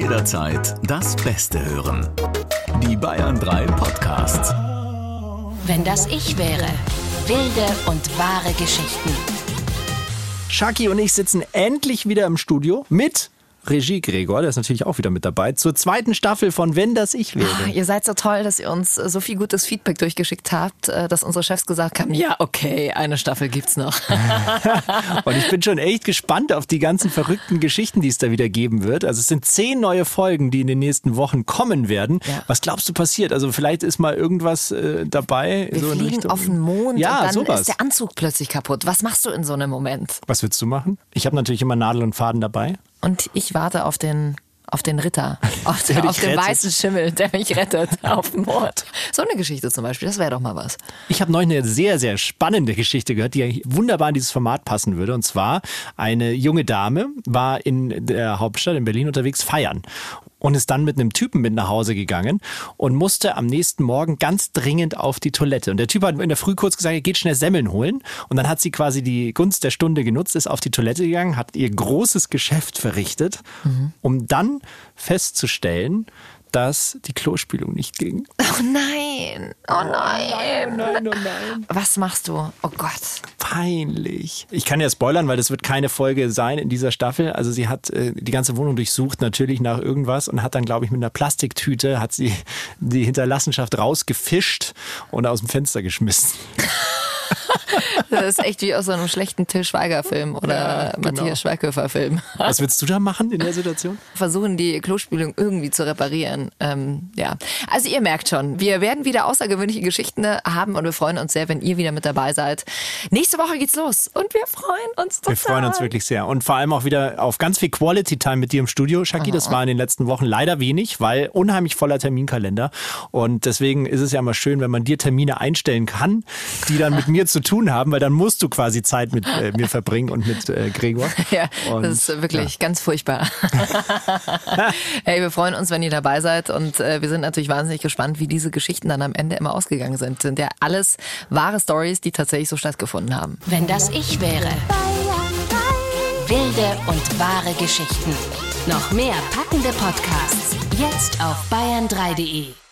Jederzeit das Beste hören. Die Bayern 3 Podcasts. Wenn das ich wäre. Wilde und wahre Geschichten. Shaki und ich sitzen endlich wieder im Studio mit Regie Gregor, der ist natürlich auch wieder mit dabei, zur zweiten Staffel von Wenn das ich wäre. Ah, Ihr seid so toll, dass ihr uns so viel gutes Feedback durchgeschickt habt, äh, dass unsere Chefs gesagt haben, ja, okay, eine Staffel gibt's noch. Und ich bin schon echt gespannt auf die ganzen verrückten Geschichten, die es da wieder geben wird. Also es sind zehn neue Folgen, die in den nächsten Wochen kommen werden. Ja. Was glaubst du passiert? Also vielleicht ist mal irgendwas äh, dabei. Wir so in fliegen Richtung- auf den Mond ja, und dann sowas. ist der Anzug plötzlich kaputt. Was machst du in so einem Moment? Was würdest du machen? Ich habe natürlich immer Nadel und Faden dabei. Und ich warte auf den auf den Ritter, auf, den, auf den weißen Schimmel, der mich rettet auf dem Mond. So eine Geschichte zum Beispiel, das wäre doch mal was. Ich habe neulich eine sehr, sehr spannende Geschichte gehört, die eigentlich wunderbar in dieses Format passen würde. Und zwar, eine junge Dame war in der Hauptstadt in Berlin unterwegs feiern und ist dann mit einem Typen mit nach Hause gegangen und musste am nächsten Morgen ganz dringend auf die Toilette. Und der Typ hat in der Früh kurz gesagt, er geht schnell Semmeln holen. Und dann hat sie quasi die Gunst der Stunde genutzt, ist auf die Toilette gegangen, hat ihr großes Geschäft verrichtet, um dann festzustellen, dass die Klospülung nicht ging. Oh nein, oh nein. Nein, oh nein. Was machst du? Oh Gott. Peinlich. Ich kann ja spoilern, weil das wird keine Folge sein in dieser Staffel. Also sie hat äh, die ganze Wohnung durchsucht, natürlich nach irgendwas und hat dann, glaube ich, mit einer Plastiktüte hat sie die Hinterlassenschaft rausgefischt und aus dem Fenster geschmissen. Das ist echt wie aus so einem schlechten Till Schweiger-Film oder Ja, genau. Matthias Schweighöfer-Film. Was würdest du da machen in der Situation? Versuchen, die Klospülung irgendwie zu reparieren. Ähm, ja. Also ihr merkt schon, wir werden wieder außergewöhnliche Geschichten haben und wir freuen uns sehr, wenn ihr wieder mit dabei seid. Nächste Woche geht's los und wir freuen uns total. Wir freuen uns wirklich sehr. Und vor allem auch wieder auf ganz viel Quality Time mit dir im Studio, Shaki. Das war in den letzten Wochen leider wenig, weil unheimlich voller Terminkalender. Und deswegen ist es ja immer schön, wenn man dir Termine einstellen kann, die dann mit mir zu tun haben, weil dann musst du quasi Zeit mit äh, mir verbringen und mit äh, Gregor. Ja, Und, das ist wirklich ganz furchtbar. hey, wir freuen uns, wenn ihr dabei seid und äh, wir sind natürlich wahnsinnig gespannt, wie diese Geschichten dann am Ende immer ausgegangen sind. Sind ja alles wahre Stories, die tatsächlich so stattgefunden haben. Wenn das ich wäre. Wilde und wahre Geschichten. Noch mehr packende Podcasts. Jetzt auf bayern3.de.